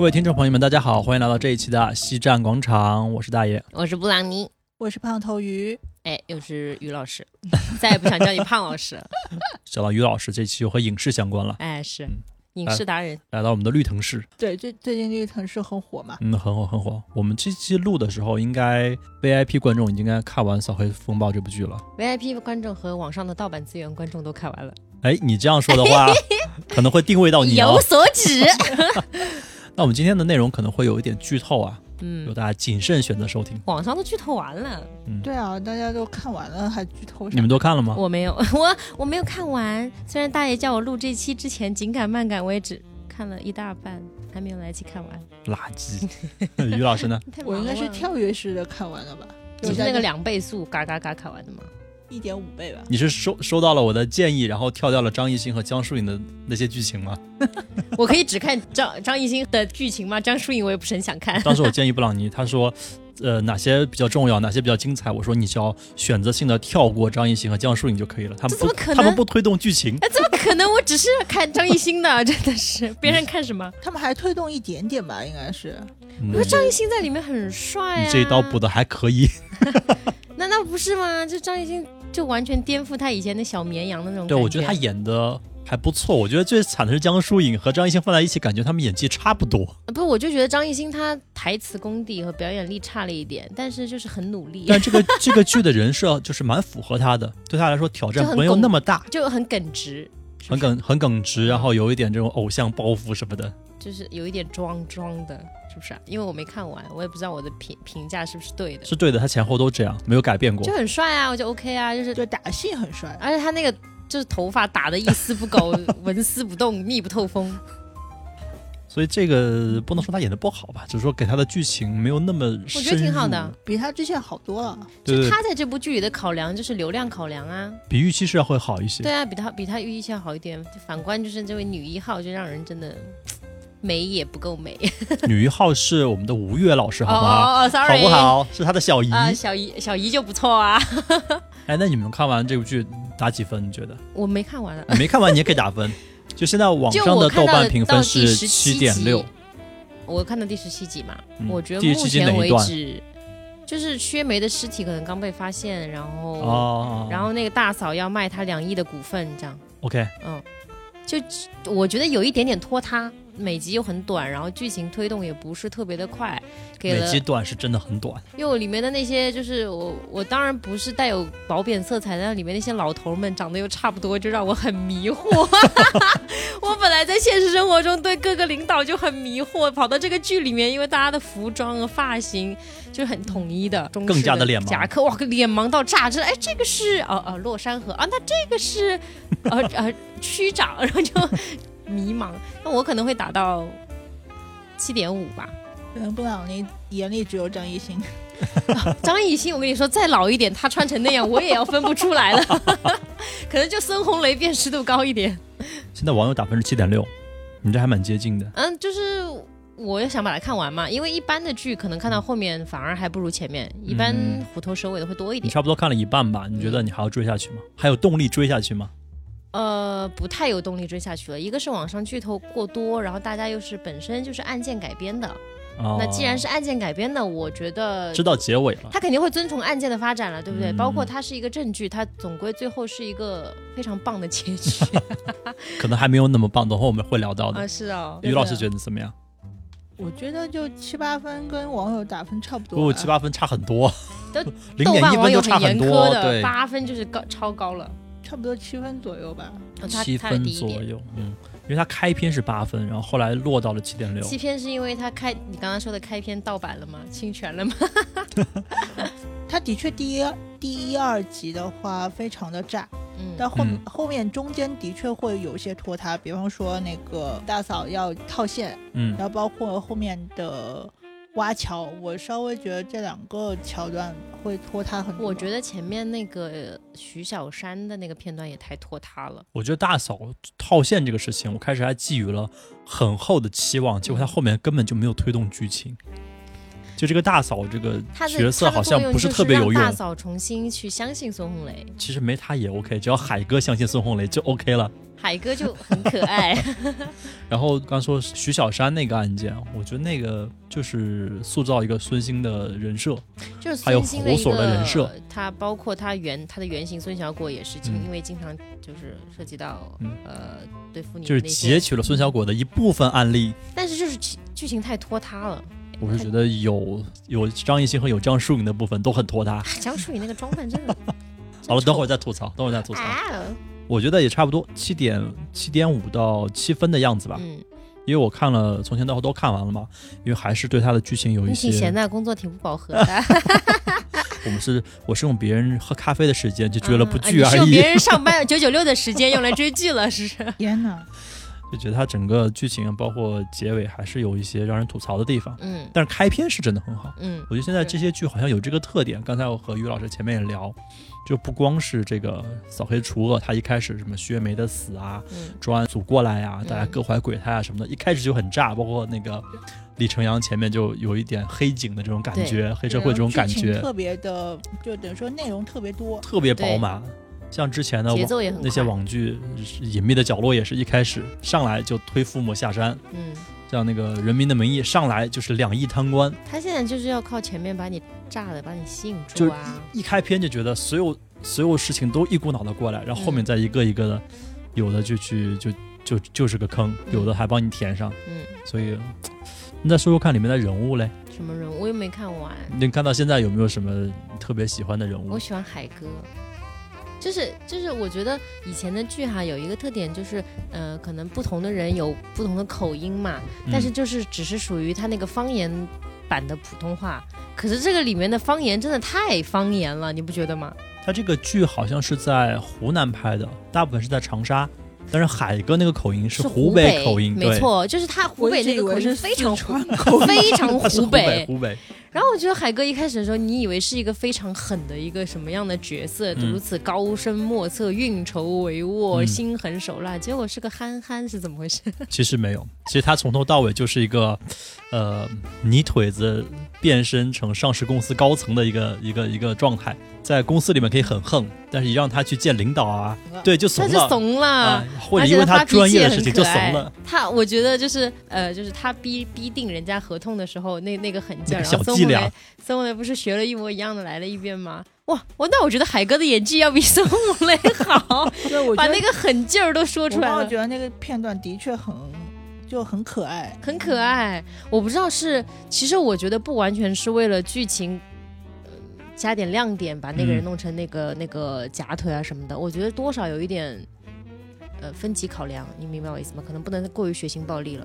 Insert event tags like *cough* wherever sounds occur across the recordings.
各位听众朋友们，大家好，欢迎来到这一期的西站广场，我是大爷。我是布朗尼，我是胖头鱼，哎，又是于老师，*laughs* 再也不想叫你胖老师了。讲到于老师，这期又和影视相关了，哎，是嗯影视达人，来到我们的绿藤市，对，最最近绿藤市很火嘛，嗯，很火很火。我们这期录的时候，应该 VIP 观众已经应该看完《扫黑风暴》这部剧了。VIP 观众和网上的盗版资源观众都看完了，哎，你这样说的话，*laughs* 可能会定位到你哦有。所指。*laughs* 那我们今天的内容可能会有一点剧透啊，嗯，有，大家谨慎选择收听。网上都剧透完了，嗯对啊，大家都看完了还剧透啥？你们都看了吗？我没有，*laughs* 我我没有看完。虽然大爷叫我录这期之前紧赶慢赶，我也只看了一大半，还没有来得及看完。垃圾。*laughs* 于老师呢？*laughs* 我应该是，跳跃式的看完了吧？就是那个两倍速嘎嘎嘎看完的吗？一点五倍吧？你是收收到了我的建议，然后跳掉了张艺兴和江疏影的那些剧情吗？*laughs* 我可以只看张张艺兴的剧情吗？张疏影我也不是很想看。*laughs* 当时我建议布朗尼，他说，呃，哪些比较重要，哪些比较精彩，我说你只要选择性的跳过张艺兴和江疏影就可以了，他们不怎么可能他们不推动剧情。哎，怎么可能？我只是看张艺兴的，*laughs* 真的是别人看什么？他们还推动一点点吧，应该是。嗯我说张艺兴在里面很帅啊，你这一刀补的还可以，难道不是吗？就张艺兴就完全颠覆他以前的小绵羊的那种对感我觉得他演的还不错。我觉得最惨的是江疏影和张艺兴放在一起，感觉他们演技差不多，呃不，我就觉得张艺兴他台词功底和表演力差了一点，但是就是很努力，但这个 *laughs* 这个剧的人设就是蛮符合他的，对他来说挑战没有那么大，就很耿直，很耿很耿直，然后有一点这种偶像包袱什么的。就是有一点装装的，是不是、啊？因为我没看完，我也不知道我的评评价是不是对的。是对的，他前后都这样，没有改变过就。很帅啊，我就 OK 啊，就是就打戏很帅，而且他那个 *laughs* 就是头发打的一丝不苟，*laughs* 纹丝不动，密不透风。所以这个不能说他演的不好吧，只是说给他的剧情没有那么我觉得挺好的。比他之前好多了。对对对，就他在这部剧里的考量就是流量考量啊，比预期是要会好一些。对啊，比他比他预期要好一点。反观就是这位女一号，就让人真的美也不够美，女一号是我们的吴越老师，好不好？，sorry，好不好？是他的小姨。啊、小姨小姨就不错啊，*laughs* 哎，那你们看完这部剧打几分？你觉得？我没看完了。没看完你也可以打分。*laughs* 就现在网上的豆瓣评分是七点六，我看到第十七集嘛，嗯我觉得目第十七集哪前为一段止，就是薛梅的尸体可能刚被发现，然后、哦，然后那个大嫂要卖他两亿的股份，这样。OK，嗯，就我觉得有一点点拖沓，每集又很短，然后剧情推动也不是特别的快，给了每集短是真的很短。因为我里面的那些就是我我当然不是带有褒贬色彩，但里面那些老头们长得又差不多，就让我很迷惑。*laughs* 我本来在现实生活中对各个领导就很迷惑，跑到这个剧里面，因为大家的服装和发型就是很统一的，更加的脸盲夹克，哇，脸盲到炸！这哎，这个是哦哦洛山河啊，那这个是呃呃区长，然后就迷茫。那我可能会打到七点五吧。可能布朗尼眼里只有张艺兴，*laughs* 张艺兴，我跟你说，再老一点，他穿成那样，我也要分不出来了。*laughs* 可能就孙红雷辨识度高一点。现在网友打分是七点六，你这还蛮接近的。嗯，就是我也想把它看完嘛，因为一般的剧可能看到后面反而还不如前面，一般嗯虎头蛇尾的会多一你点。差不多看了一半吧？你觉得你还要追下去吗？还有动力追下去吗？呃，不太有动力追下去了。一个是网上剧透过多，然后大家又是本身就是案件改编的。哦，那既然是案件改编的，我觉得知道结尾了，他肯定会遵从案件的发展了，对不对？嗯包括它是一个证据，它总归最后是一个非常棒的结局。*laughs* 可能还没有那么棒，等会我们会聊到的 *laughs* 啊，。是哦，于老师觉得怎么样？我觉得就七八分，跟网友打分差不多。七八分差很多都，*laughs* 零豆点一分就瓣网友很差很多。严苛的，对，八分就是高超高了。差不多七分左右吧。七分左右，嗯，因为它开篇是八分，然后后来落到了七点六。七篇是因为它开你刚刚说的开篇盗版了吗？侵权了吗？*laughs* *laughs* 它的确第一第一二集的话非常的炸，嗯，但后、嗯后面中间的确会有一些拖沓，比方说那个大嫂要套现，嗯然后包括后面的挖桥，我稍微觉得这两个桥段会拖沓很多。我觉得前面那个徐小山的那个片段也太拖沓了。我觉得大嫂套现这个事情，我开始还寄予了很厚的期望，结果他后面根本就没有推动剧情。就这个大嫂这个角色好像不是特别有用让大，嫂重新去相信孙红雷，其实没他也 OK，只要海哥相信孙红雷就 OK 了。海哥就很可爱。*laughs* 然后刚说徐小山那个案件，我觉得那个就是塑造一个孙兴的人设，就是还有孙兴的一侯所的人设，他包括他原他的原型孙小果也是经、嗯因为经常就是涉及到、嗯呃对妇女就是截取了孙小果的一部分案例。但是就是剧剧情太拖沓了。我是觉得有有张艺兴和有张疏影的部分都很拖沓。江疏影那个装扮真的 *laughs* 好了，等会儿再吐槽，等会儿再吐槽。啊，我觉得也差不多七点七点五到七分的样子吧，嗯，因为我看了从前到后都看完了嘛，因为还是对他的剧情有一你挺闲工作挺不饱和的。*laughs* *laughs* 我们是我是用别人喝咖啡的时间去追了部啊剧而已，用别人上班九九六的时间用来追剧了，是不是？天哪，就觉得它整个剧情包括结尾还是有一些让人吐槽的地方，嗯但是开篇是真的很好。嗯我觉得现在这些剧好像有这个特点。刚才我和于老师前面也聊，就不光是这个扫黑除恶，他一开始什么薛梅的死啊，嗯专案组过来呀、嗯大家各怀鬼胎啊什么的，一开始就很炸。包括那个李成阳前面就有一点黑警的这种感觉，黑社会这种感觉，特别的，就等于说内容特别多。特别饱满。像之前的节网奏也很那些网剧《隐秘的角落》也是一开始上来就推父母下山，嗯，像那个《人民的名义》上来就是两亿贪官，他现在就是要靠前面把你炸的，把你吸引住啊。一开篇就觉得所有所有事情都一股脑的过来，然后后面嗯再一个一个的，有的就去就就就是个坑，嗯有的还帮你填上，嗯，所以你再说说看里面的人物嘞，什么人物我又没看完。你看到现在有没有什么特别喜欢的人物我？喜欢海哥，就是就是，我觉得以前的剧哈有一个特点就是，呃，可能不同的人有不同的口音嘛，但是嗯就是只是属于他那个方言版的普通话。可是这个里面的方言真的太方言了，你不觉得吗？他这个剧好像是在湖南拍的，大部分是在长沙，但是海哥那个口音是湖北口音，没错，就是他湖北那个口音非常非常 *laughs* 湖北。湖北，然后我觉得海哥一开始的时候，你以为是一个非常狠的一个什么样的角色，嗯如此高深莫测、运筹帷幄、嗯心狠手辣，结果是个憨憨，是怎么回事？*laughs* 其实没有，其实他从头到尾就是一个，呃，泥腿子变身成上市公司高层的一个一个一个状态，在公司里面可以很横，但是一让他去见领导啊，对，就怂了他了，就怂了。啊，或者因为他专业的事情就怂了。他我觉得就是呃，就是他逼逼定人家合同的时候，那那个狠劲儿，那个然后孙红雷小伎俩，孙红雷不是学了一模一样的来了一遍吗？哇，我那我觉得海哥的演技要比孙红雷好，*laughs* 对，我把那个狠劲儿都说出来了我觉。得那个片段的确很就很可爱。很可爱。我不知道是，其实我觉得不完全是为了剧情，呃，加点亮点，把那个人嗯弄成那个、那个假腿啊什么的。我觉得多少有一点，呃，分级考量，你明白我意思吗？可能不能过于血腥暴力了。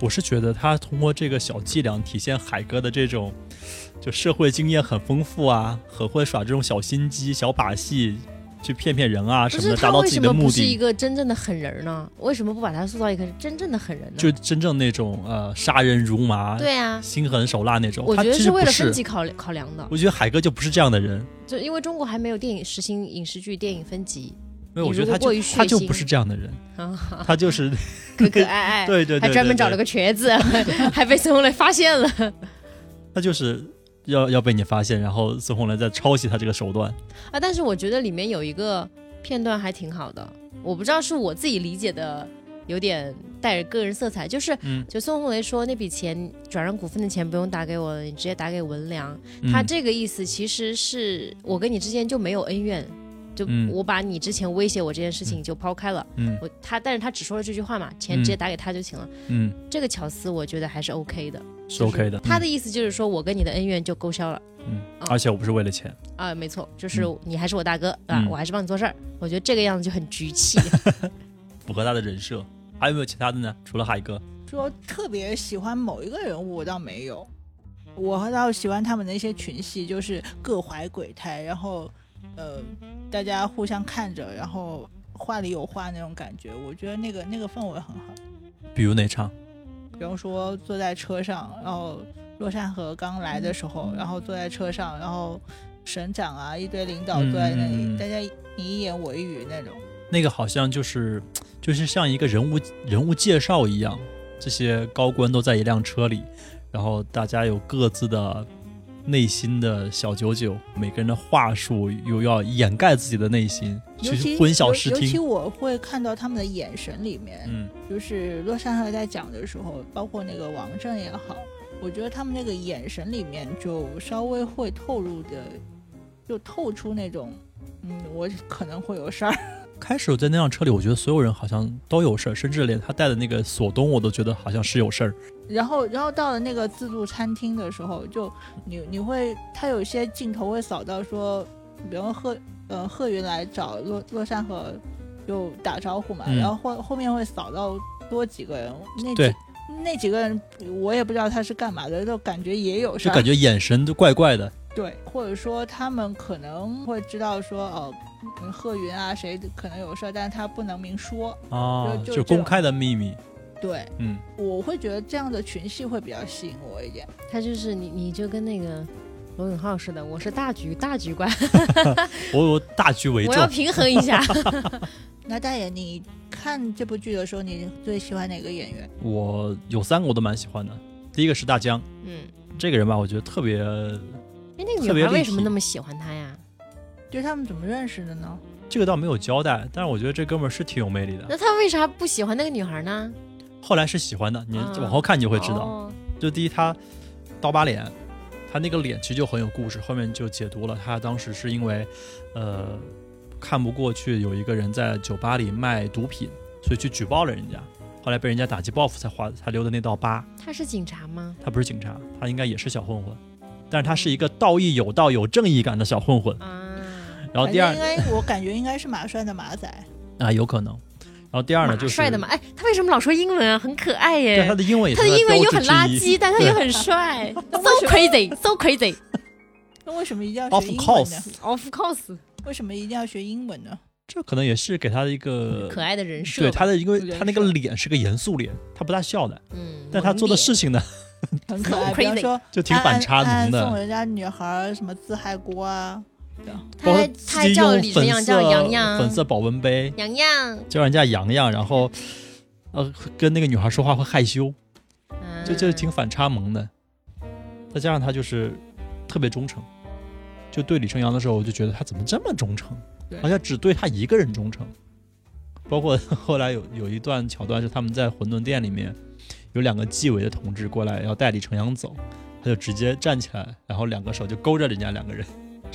我是觉得他通过这个小伎俩体现海哥的这种，就社会经验很丰富啊，很会耍这种小心机、小把戏，去骗骗人啊什么的，他达到自己的目为什么不是一。个真正的狠人呢？为什么不把他塑造一个真正的狠人呢？就真正那种呃杀人如麻、对啊，心狠手辣那种。我觉得他其实不为了分级考考量的，我觉得海哥就不是这样的人，就因为中国还没有电影实行影视剧电影分级，没有我觉得他就他就不是这样的人，啊，他就是 *laughs* 可可爱爱，*laughs* 对对对，还专门找了个瘸子，*laughs* 还被孙红雷发现了。他就是要要被你发现，然后孙红雷在抄袭他这个手段。啊，但是我觉得里面有一个片段还挺好的，我不知道是我自己理解的有点带着个人色彩，就是嗯，就孙红雷说那笔钱转让股份的钱不用打给我了，你直接打给文良。嗯他这个意思其实是我跟你之间就没有恩怨，就嗯我把你之前威胁我这件事情就抛开了。嗯我他，但是他只说了这句话嘛，钱直接打给他就行了。嗯这个巧思我觉得还是 OK 的，是 OK 的。他的意思就是说我跟你的恩怨就勾销了。嗯，嗯而且我不是为了钱，啊，没错，就是嗯你还是我大哥，啊，嗯我还是帮你做事儿。我觉得这个样子就很局气。*laughs* 符合他的人设。还有没有其他的呢？除了海哥，说特别喜欢某一个人物，我倒没有。我倒喜欢他们的一些群戏，就是各怀鬼胎，然后呃，大家互相看着，然后话里有话那种感觉。我觉得那个那个氛围很好。比如哪场？比方说坐在车上，然后洛山河刚来的时候，然后坐在车上，然后省长啊一堆领导坐在那里，大家你一言我一语那种。那个好像就是就是像一个人物人物介绍一样，这些高官都在一辆车里，然后大家有各自的内心的小九九，每个人的话术又要掩盖自己的内心，尤其去混淆视听尤其。我会看到他们的眼神里面，嗯，就是洛杉矶在讲的时候，包括那个王震也好，我觉得他们那个眼神里面就稍微会透露的，就透出那种，嗯，我可能会有事儿。开始我在那辆车里，我觉得所有人好像都有事儿，甚至连他带的那个锁东，我都觉得好像是有事儿。然后，然后到了那个自助餐厅的时候，就你你会，他有些镜头会扫到说，比如贺呃贺云来找洛洛山河就打招呼嘛，嗯然后后后面会扫到多几个人，那对几那几个人我也不知道他是干嘛的，就感觉也有事儿，就感觉眼神都怪怪的。对，或者说他们可能会知道说哦，嗯贺云啊谁可能有事儿，但是他不能明说，啊，就就就公开的秘密。对嗯，我会觉得这样的群戏会比较吸引我一点。他就是你，你就跟那个罗永浩似的，我是大局大局观，*laughs* 我我大局为重。我要平衡一下。*laughs* *laughs* 那大爷，你看这部剧的时候，你最喜欢哪个演员？我有三个我都蛮喜欢的。第一个是大江，嗯，这个人吧，我觉得特别哎，那个特别立女孩为什么那么喜欢他呀？就是他们怎么认识的呢？这个倒没有交代，但是我觉得这哥们儿是挺有魅力的。那他为啥不喜欢那个女孩呢？后来是喜欢的，你啊往后看你就会知道。哦就第一，他刀疤脸，他那个脸其实就很有故事。后面就解读了，他当时是因为，呃，看不过去有一个人在酒吧里卖毒品，所以去举报了人家。后来被人家打击报复才画才留的那道疤。他是警察吗？他不是警察，他应该也是小混混，但是他是一个道义有道、有正义感的小混混。啊，然后第二应该我感觉应该是马帅的马仔。*laughs* 啊，有可能。然后第二呢，就是帅的嘛。哎，他为什么老说英文啊？很可爱耶。对他的英文也他的英文又很垃圾，但他又很帅，*laughs* so crazy，so crazy。那为什么一定要学英文呢？Of course，为什么一定要学英文呢？这可能也是给他的一个可爱的人设。对他的，因为他那个脸是个严肃脸，他不大笑的，嗯，但他做的事情呢，很可爱。So *laughs* 比如说，就挺反差的。送人家女孩什么自嗨锅啊，他他还叫李晨阳叫色洋洋，粉色保温杯洋洋，叫人家洋洋，然后呃跟那个女孩说话会害羞，嗯就就挺反差萌的。再加上他就是特别忠诚，就对李晨阳的时候，我就觉得他怎么这么忠诚，好像只对他一个人忠诚。包括后来有有一段桥段是他们在馄饨店里面，有两个纪委的同志过来要带李晨阳走，他就直接站起来，然后两个手就勾着人家两个人，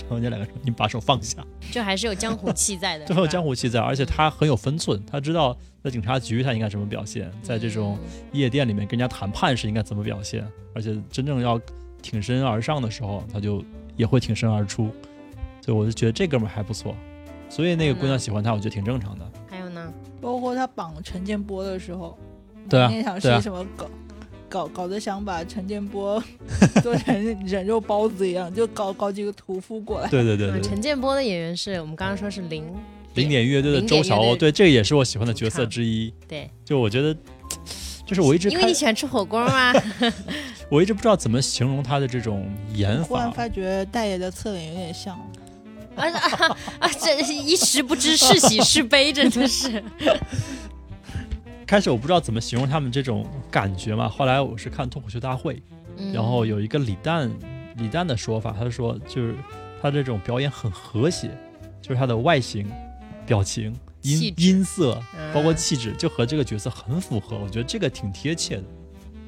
然后人家两个说：“你把手放下。”就还是有江湖气在的，最 *laughs* 后是吧江湖气在，而且他很有分寸，他知道在警察局他应该什么表现，在这种夜店里面跟人家谈判是应该怎么表现，而且真正要挺身而上的时候，他就也会挺身而出，所以我就觉得这哥们儿还不错，所以那个姑娘喜欢他，我觉得挺正常的。嗯还有呢，包括他绑陈建波的时候，对啊那场对啊。戏什么搞搞搞得想把陈建波 *laughs* 做成人肉包子一样，就搞搞几个屠夫过来。对对对对，嗯陈建波的演员是我们刚刚说是零，零点乐队的周晓鸥，对这个也是我喜欢的角色之一。对，就我觉得，就是我一直因为你，喜欢吃火锅吗？*laughs* 我一直不知道怎么形容他的这种演法。忽然发觉大爷的侧脸有点像，啊啊啊！这一时不知是喜是悲，真的是。*laughs* 开始我不知道怎么形容他们这种感觉嘛，后来我是看脱口秀大会，嗯然后有一个李诞，李诞的说法，他说就是他这种表演很和谐，就是他的外形、表情、音音色，包括嗯气质，就和这个角色很符合。我觉得这个挺贴切的。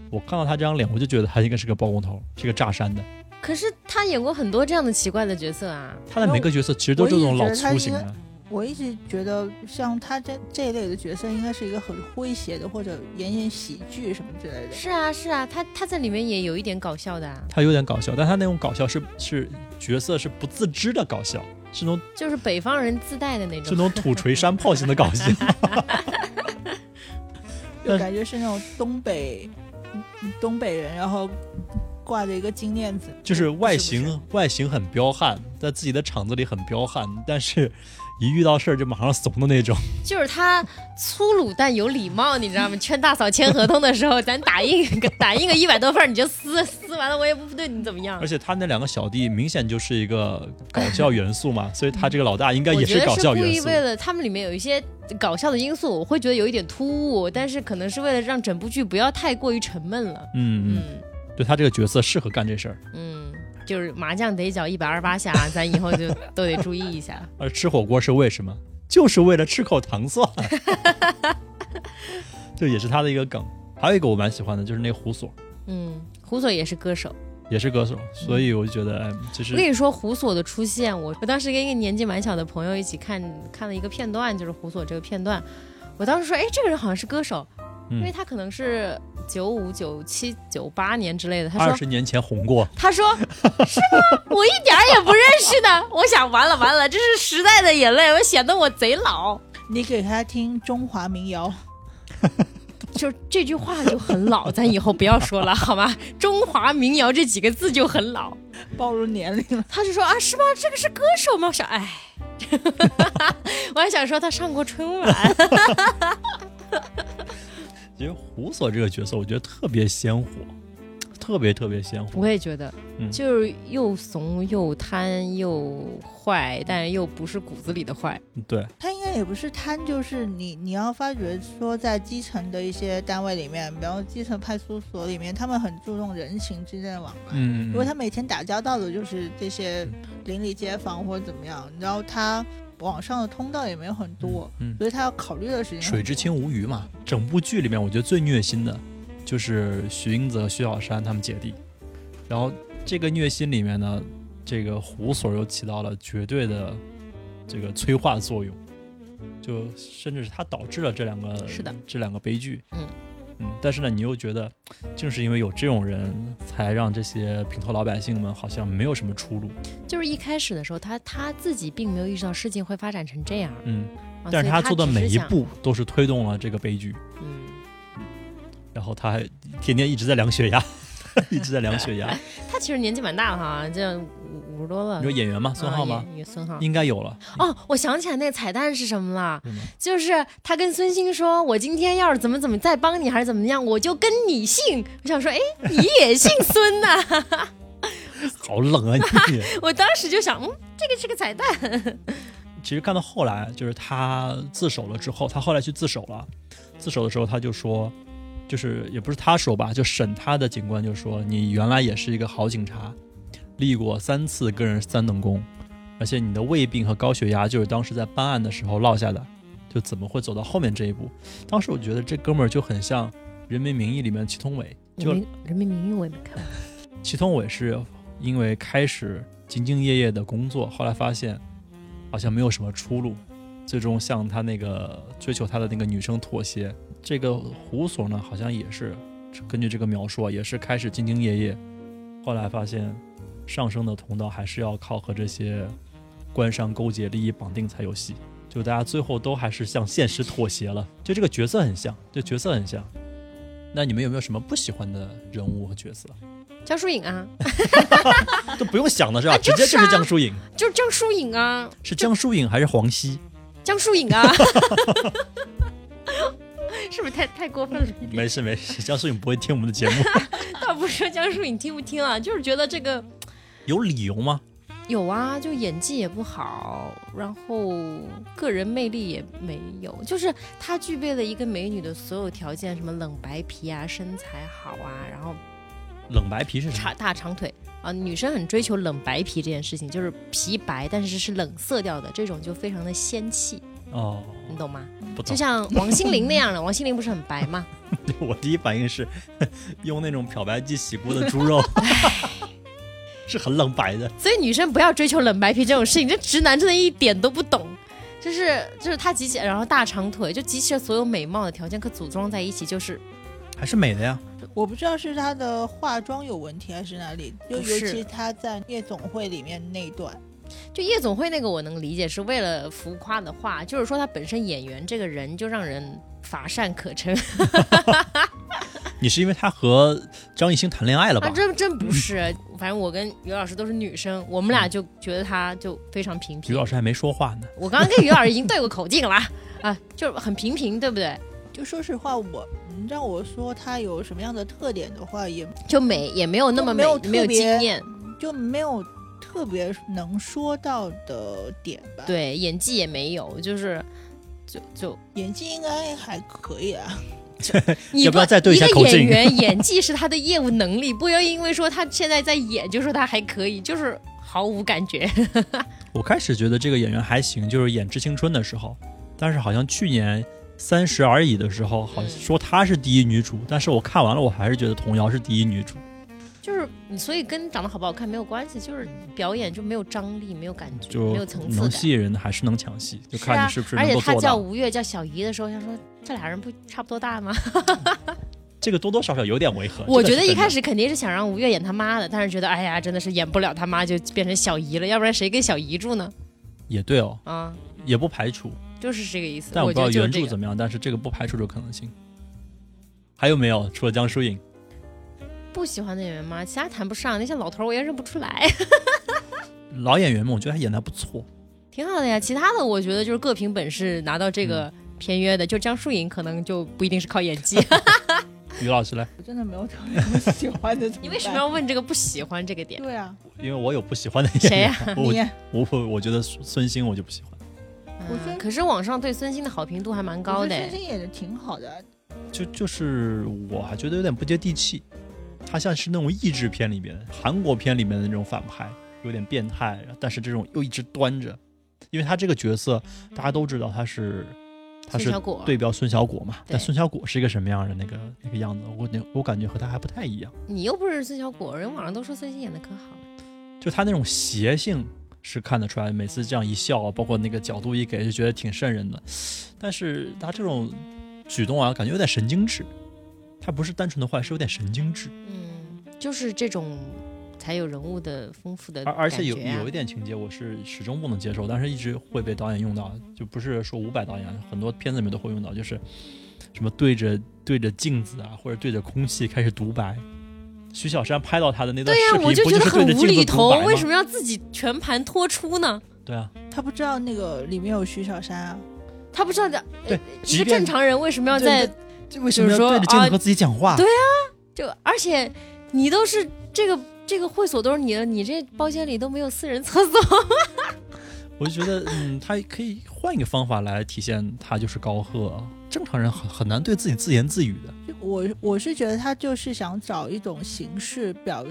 我看到他这张脸，我就觉得他应该是个包工头，是个炸山的。可是他演过很多这样的奇怪的角色啊。他的每个角色其实都是这种老粗型的，我一直觉得像他这这一类的角色，应该是一个很诙谐的，或者演演喜剧什么之类的。是啊，是啊，他他在里面也有一点搞笑的、啊，他有点搞笑，但他那种搞笑是是角色是不自知的搞笑，是那种 *laughs* 就是北方人自带的那种是种。那种土锤山炮型的搞笑。*laughs* *laughs* 就感觉是那种东北东北人，然后挂着一个金链子，就是外形外形很彪悍，在自己的场子里很彪悍，但是一遇到事儿就马上怂的那种。就是他粗鲁但有礼貌，你知道吗？劝大嫂签合同的时候，咱打印个打印个一百多份，你就撕撕完了，我也不对你怎么样而。且他那两个小弟明显就是一个搞笑元素嘛，所以他这个老大应该也是搞笑元素。意为了他们里面有一些搞笑的因素，我会觉得有一点突兀，但是可能是为了让整部剧不要太过于沉闷了。嗯嗯，嗯，对他这个角色适合干这事儿。嗯，就是麻将得搅一百二十八下，咱以后就 *laughs* 都得注意一下。而吃火锅是为什么？就是为了吃口糖蒜。*laughs* 就也是他的一个梗。还有一个我蛮喜欢的，就是那个胡索，嗯，胡索也是歌手。也是歌手，所以我就觉得，哎，就是我跟你说，胡索的出现，我我当时跟一个年纪蛮小的朋友一起看看了一个片段，就是胡索这个片段。我当时说，哎，这个人好像是歌手，因为嗯，他可能是九五、九七、九八年之类的。他说，二十年前红过，他说是吗？我一点儿也不认识的。我想完了完了，这是时代的眼泪，我显得我贼老。你给他听中华民谣，就这句话就很老，咱以后不要说了好吗？中华民谣这几个字就很老。*laughs* 暴露年龄了。他就说啊，是吗？这个是歌手吗？我想，哎，*laughs* 我还想说他上过春晚。其实胡索这个角色，我觉得特别鲜活，特别特别鲜活。我也觉得，嗯就是又怂又贪又坏，但又不是骨子里的坏。对，他应该也不是贪，就是你你要发觉说，在基层的一些单位里面，比方说基层派出所里面，他们很注重人情之间的往来。嗯，如果他每天打交道的就是这些邻里街坊或者怎么样，然后他网上的通道也没有很多，嗯，所以他要考虑的事情很多水之清无鱼嘛。整部剧里面，我觉得最虐心的就是徐英泽、徐小山他们姐弟。然后这个虐心里面呢，这个胡所又起到了绝对的这个催化作用，就甚至是他导致了这两个是的这两个悲剧。嗯嗯，但是呢，你又觉得 *tsk* 正是因为有这种人，才让这些平头老百姓们好像没有什么出路。就是一开始的时候，他他自己并没有意识到事情会发展成这样，嗯，啊但是他做的每一，步都是推动了这个悲剧。嗯，然后他还天天一直在量血压，*laughs* 一直在量血压。他其实年纪蛮大了哈，这五五十多了。你说演员吗？孙浩吗？啊？孙浩。应该有了。哦，我想起来那个彩蛋是什么了，是？就是他跟孙兴说：“我今天要是怎么怎么再帮你，还是怎么样，我就跟你姓。”我想说，哎，你也姓孙呐、*laughs* 好冷啊你！我当时就想，嗯，这个是个彩蛋。其实看到后来，就是他自首了之后，他后来去自首了。自首的时候，他就说，就是也不是他说吧，就审他的警官就说，你原来也是一个好警察，立过三次个人三等功，而且你的胃病和高血压就是当时在办案的时候落下的，就怎么会走到后面这一步？当时我觉得这哥们儿就很像《人民名义》里面祁同伟，*laughs* 就人民名义我也没看，祁同伟是因为开始兢兢业业的工作，后来发现好像没有什么出路，最终向他那个追求他的那个女生妥协。这个胡所呢，好像也是根据这个描述啊，也是开始兢兢业业，后来发现上升的通道还是要靠和这些官商勾结、利益绑定才有戏。就大家最后都还是向现实妥协了，就这个角色很像，就角色很像。那你们有没有什么不喜欢的人物和角色？江疏影啊，*laughs* 都不用想了是吧？啊直接就是江疏影，就是江疏影啊，是江疏影还是黄西？江疏影啊，*laughs* *laughs* 是不是太太过分了一点？*laughs* 没事没事，江疏影不会听我们的节目。*laughs* 倒不是说江疏影听不听啊，就是觉得这个有理由吗？有啊，就演技也不好，然后个人魅力也没有，就是她具备了一个美女的所有条件，什么冷白皮啊，身材好啊，然后冷白皮是什么长？大长腿啊，女生很追求冷白皮这件事情，就是皮白，但是是冷色调的，这种就非常的仙气，哦，你懂吗？不懂就。像王心凌那样的，*laughs* 王心凌不是很白吗？*laughs* 我第一反应是用那种漂白剂洗过的猪肉，*laughs* 是很冷白的。所以女生不要追求冷白皮这种事情，这直男真的一点都不懂。就是就是他集齐，然后大长腿，就集齐了所有美貌的条件，可组装在一起就是还是美的呀。我不知道是他的化妆有问题还是哪里，就尤其他在夜总会里面那一段，就夜总会那个我能理解，是为了浮夸的话，就是说他本身演员这个人就让人乏善可陈。*laughs* 你是因为他和张艺兴谈恋爱了啊，吧？真真不是，反正我跟于老师都是女生，我们俩就觉得他就非常平平于老。师还没说话呢。我刚刚跟于老师已经对过口径了啊，*laughs* 就是很平平，对不对？就说实话，我你让我说他有什么样的特点的话，也就美也没有那么美，没有没有特别惊艳，就没有特别能说到的点吧。，对，演技也没有，就是就就演技应该还可以啊。你 *laughs* 要不要再对一一个下口径演员演技是他的业务能力，不要因为说他现在在演就说他还可以，就是毫无感觉。*laughs* 我开始觉得这个演员还行，就是演《致青春》的时候，但是好像去年《三十而已》的时候，好像嗯说她是第一女主，但是我看完了，我还是觉得童瑶是第一女主。就是你，所以跟长得好不好看没有关系，就是表演就没有张力，没有感觉，没有层次感。能吸引人的还是能抢戏，就看啊你是不是而且他。叫吴越叫小姨的时候，想说这俩人不差不多大吗？*laughs* 这个多多少少有点违和。我觉得一开始肯定是想让吴越演他妈的，但是觉得哎呀，真的是演不了他妈就变成小姨了，要不然谁跟小姨住呢？也对哦，啊，也不排除，就是这个意思。但我不知道。原著怎么样，但是这个不排除这个可能性。还有没有？除了江疏影，不喜欢的演员吗？其他谈不上，那些老头儿我也认不出来，*laughs* 老演员们，我觉得他演的还不错。挺好的呀。其他的我觉得就是各凭本事拿到这嗯个片约的，就江疏影可能就不一定是靠演技。*laughs* 于老师来，我真的没有特别不喜欢的。你为什么要问这个不喜欢这个点？对啊，因为我有不喜欢的演谁员，呀、我你我我我觉得孙兴我就不喜欢，我觉得嗯可是网上对孙兴的好评度还蛮高的孙兴演的挺好的，就就是我还觉得有点不接地气，他像是那种励志片里面、韩国片里面的那种反派，有点变态，但是这种又一直端着，因为他这个角色大家都知道他是他是对标孙小果嘛，对但孙小果是一个什么样的那个那个样子，我我感觉和他还不太一样，你又不是孙小果，人网上都说孙兴演的可好了。就他那种邪性。是看得出来，每次这样一笑啊，包括那个角度一给，就觉得挺瘆人的。但是他这种举动啊，感觉有点神经质。他不是单纯的坏，是有点神经质。嗯，就是这种才有人物的丰富的而而且有有一点情节我是始终不能接受，但是一直会被导演用到，就不是说伍佰导演，很多片子里面都会用到，就是什么对着对着镜子啊，或者对着空气开始独白。徐小山拍到他的那段对呀、视频，我就觉得很无厘头为什么要自己全盘托出呢？对啊，他不知道那个里面有徐小山啊，他不知道的，对呃一个正常人为什么要对在这为什么说啊对着镜子和自己讲话？对就，而且你都是这个这个会所都是你的，你这包间里都没有私人厕所，*laughs* 我就觉得，嗯，他可以换一个方法来体现他就是高贺，正常人很很难对自己自言自语的。就我我是觉得他就是想找一种形式表，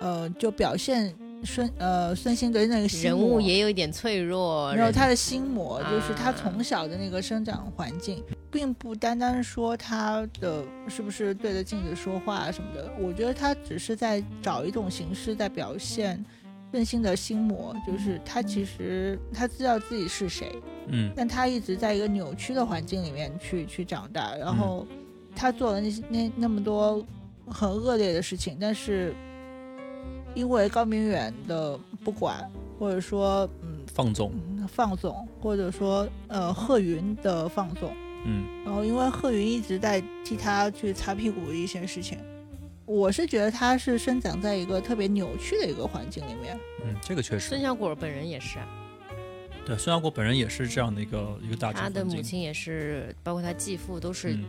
呃，就表现孙呃孙兴的那个人物也有一点脆弱，然后他的心魔就是他啊从小的那个生长环境，并不单单说他的是不是对着镜子说话啊什么的，我觉得他只是在找一种形式在表现任性的心魔，就是他其实他知道自己是谁，嗯。但他一直在一个扭曲的环境里面去去长大，然后他做了那些那那么多很恶劣的事情，但是因为高明远的不管，或者说嗯放纵，嗯放纵，或者说呃贺云的放纵，嗯。然后因为贺云一直在替他去擦屁股的一些事情，我是觉得他是生长在一个特别扭曲的一个环境里面。嗯，这个确实。孙。小果本人也是啊，对，孙小果本人也是这样的一个一个大他的母亲也是，包括他继父都是，嗯，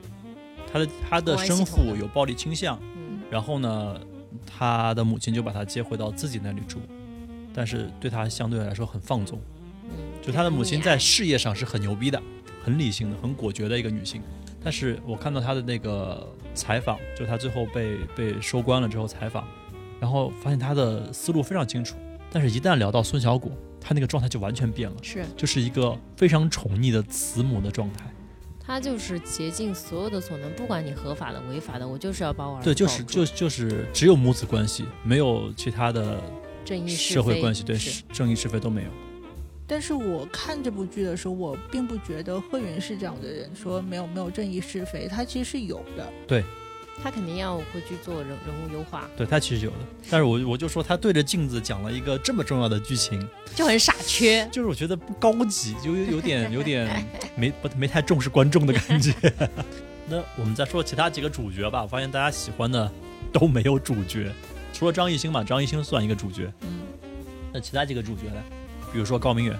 他的他的生父有暴力倾向，嗯。然后呢，他的母亲就把他接回到自己那里住，但是对他相对来说很放纵。嗯，就他的母亲在事业上是很牛逼的，很理性的、很果决的一个女性。但是我看到她的那个采访，就她最后被被收官了之后采访，然后发现她的思路非常清楚。但是，一旦聊到孙小果，她那个状态就完全变了，是就是一个非常宠溺的慈母的状态。她就是竭尽所有的所能，不管你合法的、违法的，我就是要把我儿子对，就是就就是只有母子关系，没有其他的正义社会关系，对是正义是非都没有。但是我看这部剧的时候，我并不觉得贺云是这样的人，说没有没有正义是非，他其实是有的。对他肯定要会去做人人物优化，对他其实有的，但是我我就说他对着镜子讲了一个这么重要的剧情，就很傻缺。就是我觉得不高级，就有有点有点 *laughs* 没不没太重视观众的感觉。*laughs* 那我们再说其他几个主角吧，我发现大家喜欢的都没有主角，除了张艺兴吧，张艺兴算一个主角。嗯，那其他几个主角呢？比如说高明远，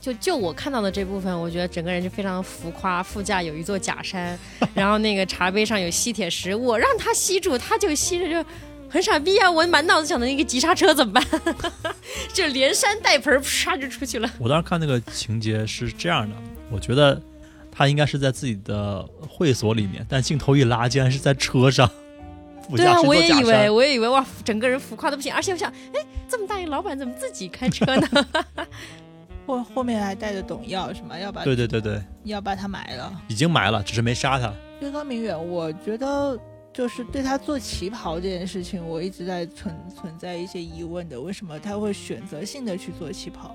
就就我看到的这部分，我觉得整个人就非常浮夸，副驾有一座假山，*laughs* 然后那个茶杯上有吸铁石，我让他吸住，他就吸着就。很傻逼啊！我满脑子想的那个急刹车怎么办？*laughs* 就连山带盆儿，啪就出去了。我当时看那个情节是这样的，我觉得他应该是在自己的会所里面，但镜头一拉，竟然是在车上。副对啊，我也以为，我也以为哇，整个人浮夸的不行。而且我想，哎，这么大一个老板怎么自己开车呢？*laughs* 后后面还带着董耀是吗？要把对对对对，要把他埋了。已经埋了，只是没杀他。对高明远，我觉得就是对他做旗袍这件事情，我一直在存存在一些疑问的。为什么他会选择性的去做旗袍？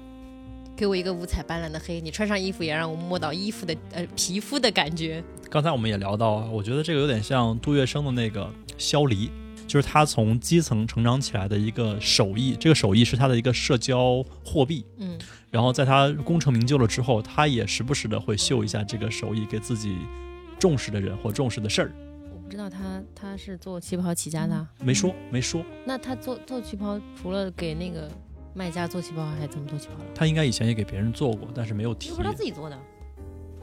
给我一个五彩斑斓的黑，你穿上衣服也让我摸到衣服的呃皮肤的感觉。刚才我们也聊到，我觉得这个有点像杜月笙的那个萧离，就是他从基层成长起来的一个手艺，这个手艺是他的一个社交货币。嗯，然后在他功成名就了之后，他也时不时的会秀一下这个手艺给自己重视的人或重视的事儿。我不知道他他是做旗袍起家的啊、没说，没说，那他做做旗袍，除了给那个卖家做旗袍，还是怎么做旗袍了？他应该以前也给别人做过，但是没有提又，不是他自己做的。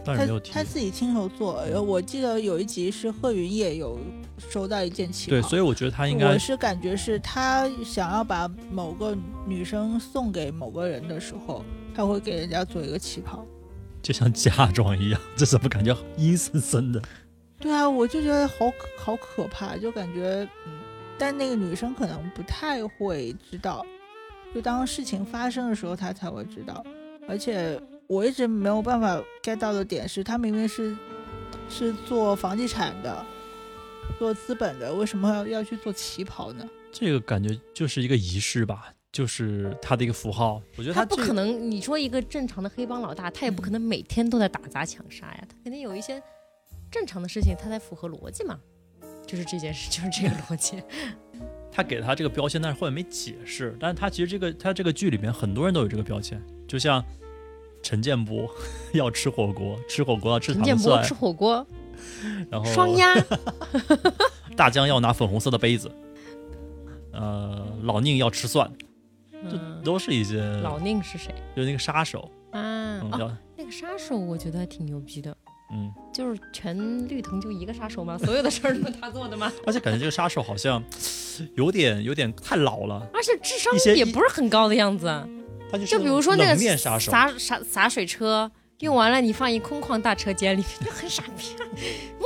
他但是没有提他。自己亲手做。呃我记得有一集是贺云也有收到一件旗袍，对，所以我觉得他应该我是感觉是他想要把某个女生送给某个人的时候，他会给人家做一个旗袍。就像嫁妆一样，这怎么感觉阴森森的？对啊，我就觉得好好可怕，就感觉嗯，但那个女生可能不太会知道，就当事情发生的时候，他才会知道。而且我一直没有办法 get 到的点是，他明明是是做房地产的，做资本的，为什么要要去做旗袍呢？这个感觉就是一个仪式吧，就是他的一个符号。我觉得他不可能，你说一个正常的黑帮老大，他也不可能每天都在打砸抢杀呀，他肯定有一些正常的事情，他才符合逻辑嘛。就是这件事，就是这个逻辑。他给他这个标签，但是后面没解释。但是他其实这个他这个剧里面很多人都有这个标签，就像陈建波 *laughs* 要吃火锅，吃火锅要吃陈糖蒜建波吃，火锅，然后双鸭，*laughs* 大江要拿粉红色的杯子，呃，老宁要吃蒜，这嗯，都是一些老宁是谁就那个杀手，啊？嗯，哦，那个杀手我觉得还挺牛逼的。嗯，就是全绿藤就一个杀手吗？*laughs* 所有的事儿都是他做的吗？*laughs* 而且感觉这个杀手好像 *sniffs* 有点有点太老了，而且智商也不是很高的样子。他就是就比如说那个杀，洒洒洒水车，用完了你放一空旷大车间里面，就很傻逼。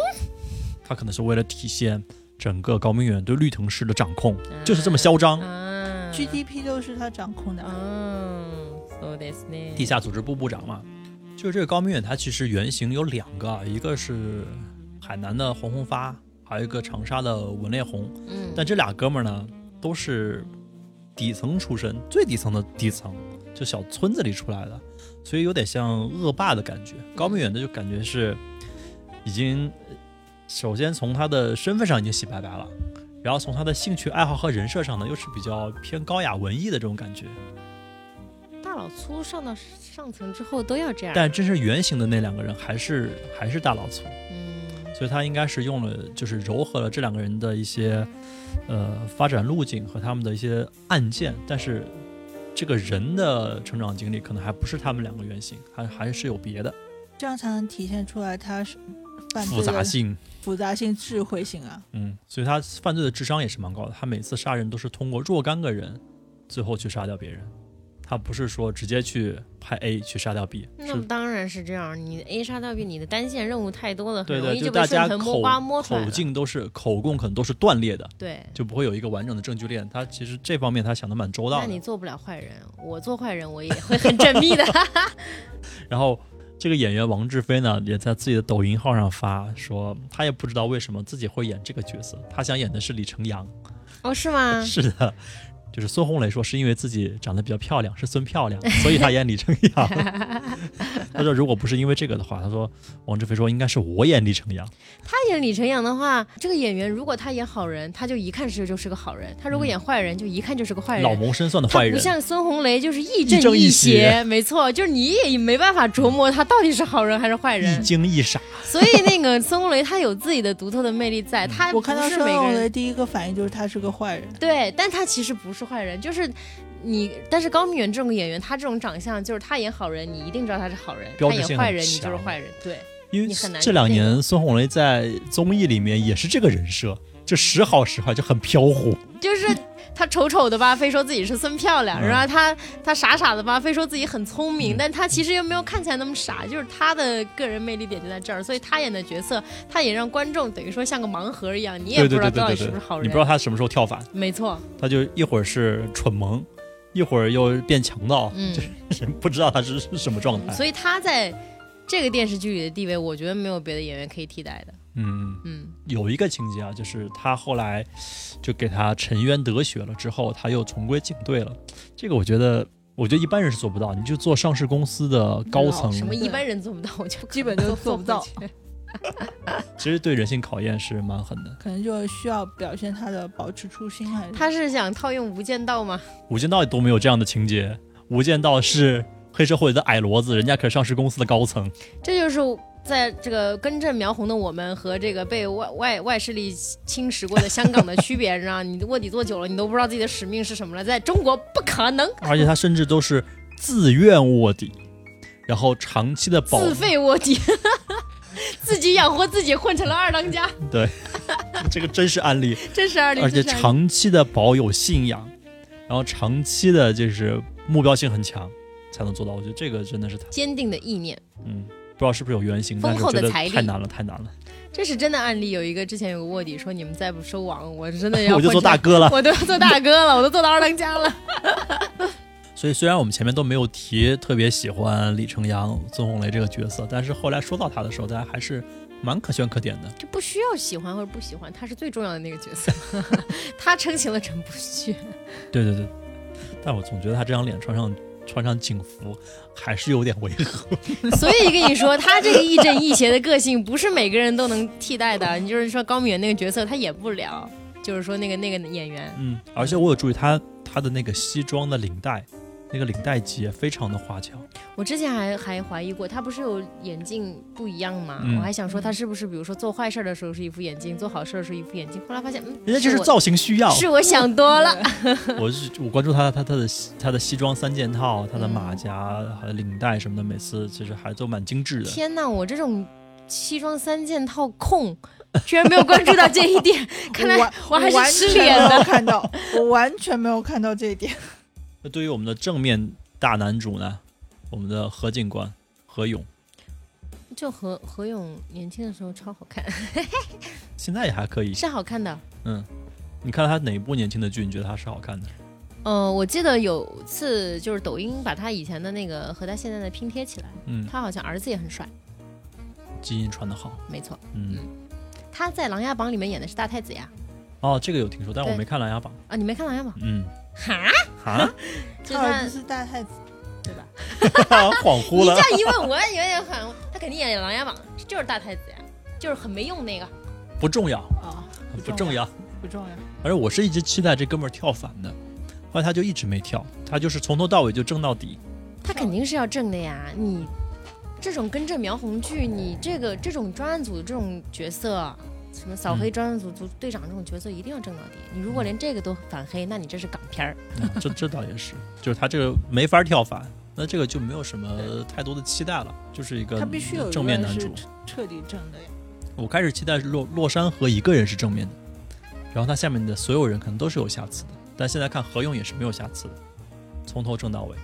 *laughs* 他可能是为了体现整个高明远对绿藤市的掌控，就是这么嚣张。啊 GDP 都是他掌控的。嗯，so this 呢？地下组织部部长嘛，就是这个高明远，他其实原型有两个，一个是海南的黄宏发，还有一个长沙的文烈红。嗯，但这俩哥们儿呢，都是底层出身，最底层的底层，就小村子里出来的，所以有点像恶霸的感觉。高明远的就感觉是已经，首先从他的身份上已经洗白白了。然后从他的兴趣爱好和人设上呢，又是比较偏高雅文艺的这种感觉，大老粗上到上层之后都要这样。但真是原型的那两个人还是还是大老粗，嗯，所以他应该是用了就是柔合了这两个人的一些呃发展路径和他们的一些案件，但是这个人的成长经历可能还不是他们两个原型，还还是有别的这样才能体现出来他是犯复杂性，复杂性、智慧性啊。嗯，所以他犯罪的智商也是蛮高的，他每次杀人都是通过若干个人最后去杀掉别人。他不是说直接去派 A 去杀掉 B，是那当然是这样。你 A 杀掉 B，你的单线任务太多了，很容易就大家被顺藤摸口瓜摸出来口了。径都是口供，可能都是断裂的，对，就不会有一个完整的证据链。他其实这方面他想的蛮周到的。那你做不了坏人，我做坏人我也会很缜密的。*laughs* 然后这个演员王志飞呢，也在自己的抖音号上发说，他也不知道为什么自己会演这个角色，他想演的是李成阳。哦，是吗？*laughs* 是的，就是孙红雷说是因为自己长得比较漂亮，是孙漂亮，所以他演李成阳。*laughs* 他说如果不是因为这个的话，他说王志飞说应该是我演李成阳。他演李成阳的话，这个演员如果他演好人，他就一看是就是个好人；他如果演坏人，就一看就是个坏人。老谋深算的坏人，他不像孙红雷，就是亦亦正亦亦邪没错，就是你也没办法琢磨他到底是好人还是坏人一。惊一傻。所以那个孙红雷他有自己的独特的魅力在，他我看到孙红雷第一个反应就是他是个坏人。对，但他其实不是坏人，就是你。但是高明远这种演员，他这种长相，就是他演好人，你一定知道他是好人；他演坏人，你就是坏人。对，因为这两年孙红雷在综艺里面也是这个人设，就时好时坏，就很飘忽。就是他丑丑的吧，非说自己是孙漂亮，嗯。然后他他傻傻的吧，非说自己很聪明，嗯。但他其实又没有看起来那么傻，就是他的个人魅力点就在这儿，所以他演的角色，他也让观众等于说像个盲盒一样，你也不知道到底是不是好人。你不知道他什么时候跳反，没错，他就一会儿是蠢萌，一会儿又变强盗，嗯。就是人不知道他是是什么状态。所以他在这个电视剧里的地位，我觉得没有别的演员可以替代的。嗯，嗯，有一个情节啊，就是他后来就给他沉冤得雪了之后，他又重归警队了。这个我觉得，我觉得一般人是做不到。你就做上市公司的高层，什么一般人做不到，我就 *laughs* 基本就做不到 *laughs* 其实对人性考验是蛮狠的。可能就需要表现他的保持初心，还是他是想套用《无间道》吗？无间道都没有这样的情节，无间道是黑社会的矮骡子，人家可是上市公司的高层。这就是在这个根正苗红的我们和这个被外外外势力侵蚀过的香港的区别，你知道？你卧底做久了，你都不知道自己的使命是什么了。在中国不可能而且他甚至都是自愿卧底，然后长期的保自费卧底，*laughs* 自己养活自己，混成了二当家，对，这个真实案例。*laughs* 真实案例。而且长期的保有信仰，然后长期的就是目标性很强，才能做到。我觉得这个真的是他，坚定的意念，嗯，不知道是不是有原型，丰但是觉得厚的财力太难了，太难了。这是真的案例。有一个之前有个卧底说，你们再不收网，我真的要 *laughs* 我就做大哥了。*laughs* 我都要做大哥了，我都做到二当家了。*laughs* 所以虽然我们前面都没有提特别喜欢李成阳、孙红雷这个角色，但是后来说到他的时候，大家还是蛮可圈可点的。这不需要喜欢或者不喜欢，他是最重要的那个角色，他撑起了整部剧。对对对，但我总觉得他这张脸穿上穿上警服还是有点违和。*laughs* 所以跟你说，他这个亦正亦邪的个性，不是每个人都能替代的。*laughs* 你就是说高敏远那个角色，他演不了。就是说那个那个演员，嗯，而且我有注意他他的那个西装的领带，那个领带结非常的花俏。我之前还还怀疑过，他不是有眼镜不一样吗？嗯我还想说他是不是，比如说做坏事的时候是一副眼镜，做好事的时候一副眼镜。后来发现，嗯，我人家就是造型需要。是我想多了。*laughs* 我是我关注他他他的他的西装三件套，他的嗯马甲还有领带什么的，每次其实还都蛮精致的。天哪，我这种西装三件套控，居然没有关注到这一点，*laughs* 看来我还是完吃脸全没有的。看到，我完全没有看到这一点。那对于我们的正面大男主呢，我们的何警官何勇，就何何勇年轻的时候超好看，*laughs* 现在也还可以。是好看的。嗯，你看他哪部年轻的剧，你觉得他是好看的？呃，我记得有次就是抖音把他以前的那个和他现在的拼贴起来，嗯，他好像儿子也很帅，基因传的好。没错。嗯，他在《琅琊榜》里面演的是大太子呀。哦，这个有听说，但我没看《琅琊榜啊，你没看《琅琊榜》》？嗯，哈，哈，*laughs* 就是他他儿子是大太子，对吧？*laughs* 恍惚了你这。样一问，我也有点很，他肯定演《琅琊榜》，就是大太子呀，就是很没用那个。不重要，啊，不重要。不重要。而我是一直期待这哥们儿跳反的，后来他就一直没跳，他就是从头到尾就正到底。他肯定是要正的呀，你这种跟着苗红剧，你这个这种专案组的这种角色，什么扫黑专案组组队长这种角色，一定要正到底。你如果连这个都反黑，那你这是港片儿。嗯这这倒也是，就是他这个没法跳反，那这个就没有什么太多的期待了，就是一个他必须有正面男主。彻底正的呀。我开始期待是洛洛山河一个人是正面的，然后他下面的所有人可能都是有瑕疵的，但现在看何勇也是没有瑕疵的，从头正到尾。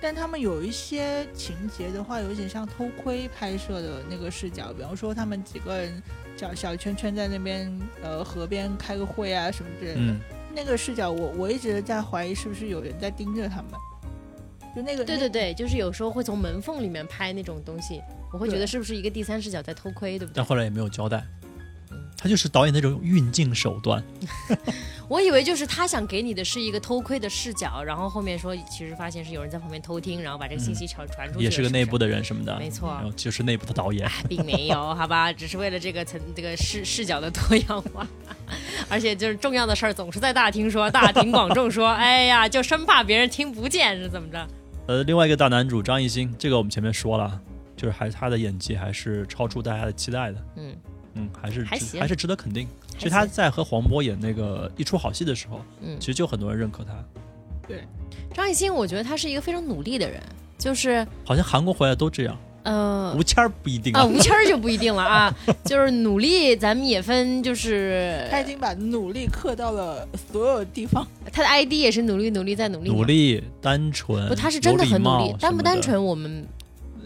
但他们有一些情节的话，有点像偷窥拍摄的那个视角，比方说他们几个人小小圈圈在那边呃河边开个会啊什么之类的，嗯，那个视角我我一直在怀疑是不是有人在盯着他们，就那个对对对，就是有时候会从门缝里面拍那种东西，我会觉得是不是一个第三视角在偷窥，对不对？但？后来也没有交代。嗯，他就是导演那种运镜手段。*laughs* 我以为就是他想给你的是一个偷窥的视角，然后后面说其实发现是有人在旁边偷听，然后把这个信息传传出去，嗯也是个内部的。人什么的，没错然后就是内部的导演。哎，并没有，*laughs* 好吧，只是为了这个层这个视视角的多样化，*laughs* 而且就是重要的事儿总是在大厅说，大庭广众说，哎呀，就生怕别人听不见是怎么着？呃，另外一个大男主张艺兴，这个我们前面说了，就是还他的演技还是超出大家的期待的，嗯，嗯，还是还行还是值得肯定。其实他在和黄渤演那个一出好戏的时候，嗯其，实就很多人认可他。对张艺兴，我觉得他是一个非常努力的人，就是好像韩国回来都这样，呃吴谦儿不一定啊，吴谦儿就不一定了啊，*laughs* 就是努力，咱们也分，就是 *laughs* 他已经把努力刻到了所有地方。*laughs* 他的 ID 也是努力努力再努力，努力、单纯，不，他是真的很努力，单不单纯我们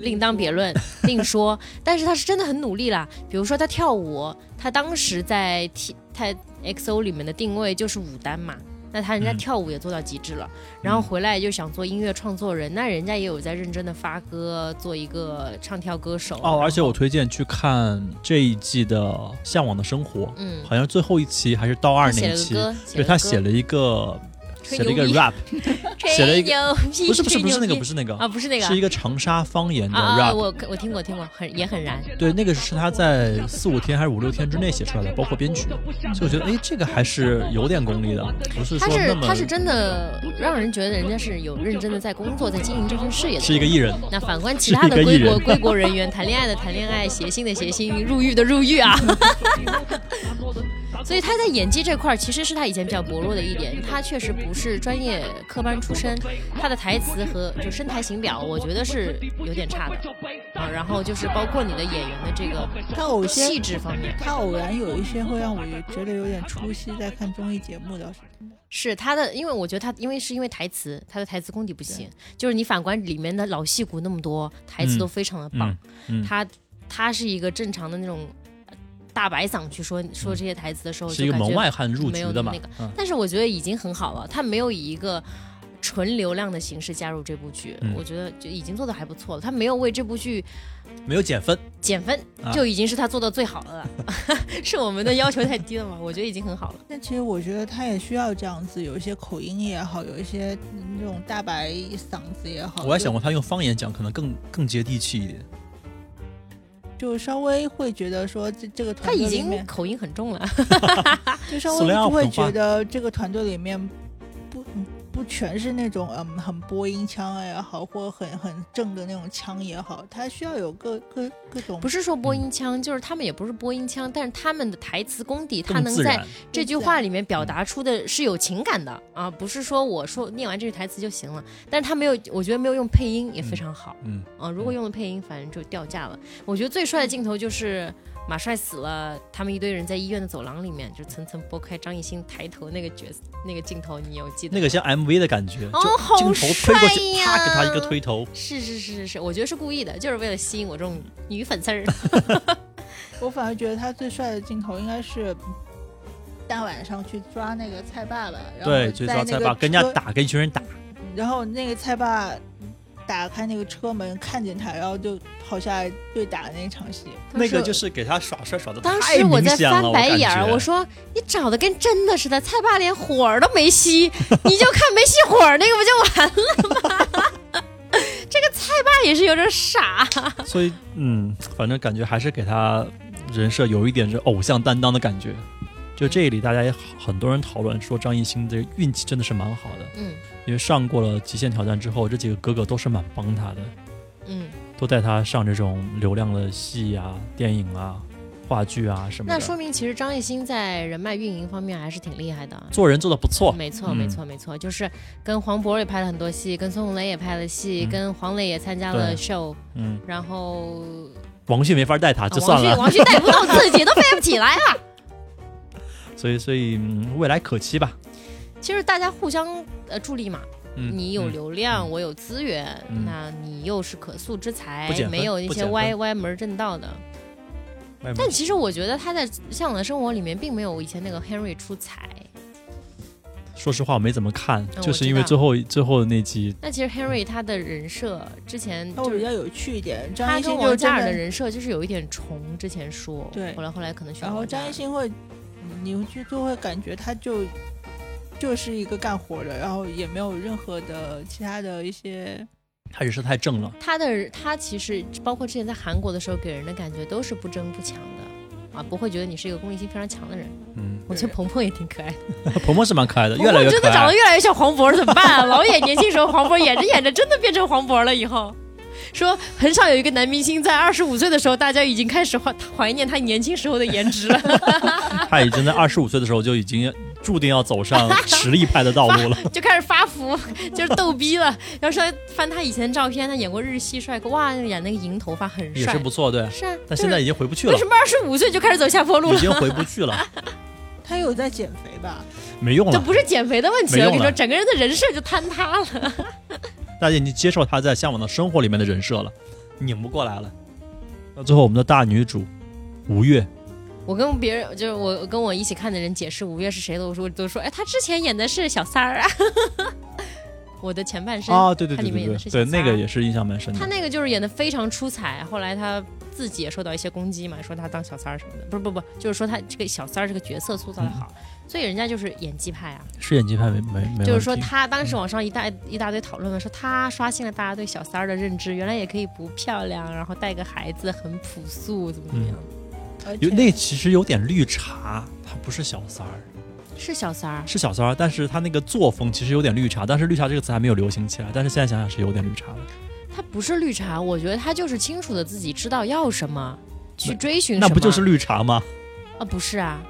另当别论，*laughs* 另说。但是他是真的很努力啦，比如说他跳舞，他当时在 T 他 XO 里面的定位就是舞担嘛。那他人家嗯跳舞也做到极致了，然后回来又想做音乐创作人，那人家也有在认真的发歌，做一个唱跳歌手。哦，而且我推荐去看这一季的《向往的生活》，嗯，好像最后一期还是到二那一期，对他写了一个吹写了一个 rap，*laughs* 写了一个个不是不是不是那个不是那个啊，不是那个是一个长沙方言的，rap，我我听过听过，很也很燃。对，那个是他在四五天还是五六天之内写出来的，包括编曲，所以我觉得哎，这个还是有点功力的，不是说他是那么他是真的让人觉得人家是有认真的在工作，在经营这份事业的。是一个艺人，那反观其他的归国归国人员，谈恋爱的谈恋爱，谐星的谐星，入狱的入狱啊。*laughs* 所以他在演技这块儿，其实是他以前比较薄弱的一点。他确实不是专业科班出身，他的台词和就声台形表，我觉得是有点差的啊。然后就是包括你的演员的这个他偶些气质方面，他偶然有一些会让我觉得有点出戏，在看综艺节目倒是。是他的，因为我觉得他，因为是因为台词，他的台词功底不行。就是你反观里面的老戏骨那么多，台词嗯都非常的棒。嗯嗯他他是一个正常的那种呃大白嗓去说说这些台词的时候，是一个门外汉入局的嘛那个，嗯，但是我觉得已经很好了，他没有以一个纯流量的形式加入这部剧，嗯我觉得就已经做的还不错了。他没有为这部剧没有减分，减分，啊就已经是他做的最好的了。*laughs* 是我们的要求太低了吗？我觉得已经很好了。但其实我觉得他也需要这样子，有一些口音也好，有一些嗯那种大白嗓子也好。我还想过他用方言讲可能更更接地气一点，就稍微会觉得说这这个他已经团队里面，口音很重了。*laughs* 就稍微就会觉得这个团队里面全是那种嗯很播音腔也好，或很很正的那种腔也好，他需要有各各各种不是说嗯播音腔，就是他们也不是播音腔，但是他们的台词功底，他能在。这句话里面表达出的是有情感的啊，不是说我说念完这句台词就行了。但是他没有，我觉得没有用配音也非常好嗯，啊。如果用了配音，反正就掉价了。我觉得最帅的镜头就是马帅死了，他们一堆人在医院的走廊里面就层层剥开张艺兴抬头那个角色那个镜头，你有记得？那个像 MV 的感觉，哦就好镜头推过去，帅呀啪给他一个推头，是是是是是，我觉得是故意的，就是为了吸引我这种女粉丝儿。*laughs* 我反而觉得他最帅的镜头应该是大晚上去抓那个菜爸爸，然后对，追在那个抓菜爸跟人家打，跟一群人打，然后那个菜爸打开那个车门看见他，然后就跑下来对打的那场戏。那个就是给他耍帅耍的当时我在明显了，翻白眼儿，我说你长得跟真的似的，蔡爸连火儿都没熄，*laughs* 你就看没熄火儿那个不就完了吗？这个蔡爸也是有点傻，所以嗯，反正感觉还是给他人设有一点这偶像担当的感觉。就这里，大家也很多人讨论说张艺兴的运气真的是蛮好的，嗯因为上过了《极限挑战》之后，这几个哥哥都是蛮帮他的，嗯。都带他上这种流量的戏啊、电影啊、话剧啊什么的。那说明其实张艺兴在人脉运营方面还是挺厉害的。做人做的不错，没错，嗯没错，没错，就是跟黄渤也拍了很多戏，跟孙红雷也拍了戏，嗯跟黄磊也参加了 show，嗯，然后王迅没法带他，啊就算了。王迅王迅带不到自己，都飞不起来了。*laughs* 所以，所以、嗯、未来可期吧。其实大家互相呃助力嘛，嗯，你有嗯流量，我有资源，嗯。那你又是可塑之才没有一些歪歪门正道的。但其实我觉得他在《向往的生活》里面并没有以前那个 Henry 出彩。说实话，我没怎么看，嗯就是因为最后最后的那集，那其实 Henry 他的人设之前就比较有趣一点，张他艺兴就跟王嘉尔的，人设就是有一点重，之前说，对。后来后来可能选然后张艺兴会，你就就会感觉他就就是一个干活的，然后也没有任何的其他的一些，他人设太正了。他的他其实包括之前在韩国的时候，给人的感觉都是不争不抢的啊，不会觉得你是一个功利性非常强的人。嗯，我觉得鹏鹏也挺可爱的，*laughs* 鹏鹏是蛮可爱的，越来越可爱真的长得。越来越像黄渤了，怎么办啊？老演年轻时候黄渤演着演着真的变成黄渤了，以后。说很少有一个男明星在二十五岁的时候，大家已经开始怀怀念他年轻时候的颜值了。*laughs* 他已经在二十五岁的时候就已经注定要走上 *laughs* 实力派的道路了。就开始发福，*laughs* 就是逗逼了。然后说翻他以前的照片，他演过日系帅哥，哇，演那个银头发很帅也是，不错，对。是啊。但现在已经回不去了为什，么二十五岁就开始走下坡路了？已经回不去了，他有在减肥吧？没用了。这不是减肥的问题了，我跟你说，整个人的人设就坍塌了。*laughs* 大家已经接受他在《向往的生活》里面的人设了，拧不过来了。到最后，我们的大女主吴越，我跟别人就是我跟我一起看的人解释五月是谁的，我说都说，哎，他之前演的是小三儿啊，*laughs* 我的前半生啊，对对他对对对，对，那个也是印象蛮深的。他那个就是演的非常出彩，后来他自己也受到一些攻击嘛，说他当小三儿什么的，不是不不，就是说他这个小三儿这个角色塑造的好，所以人家就是演技派啊。是演技派没没没就是说他当时网上一大一大堆讨论嘛，说他刷新了大家对小三儿的认知，原来也可以不漂亮，然后带个孩子，很朴素，怎么怎么样？有那其实有点绿茶，他不是小三儿，是小三儿，是小三儿，但是他那个作风其实有点绿茶，但是绿茶这个词还没有流行起来，但是现在想想是有点绿茶的。他不是绿茶，我觉得他就是清楚的自己知道要什么，去追寻什么。那不就是绿茶吗？*laughs* 啊？不是啊。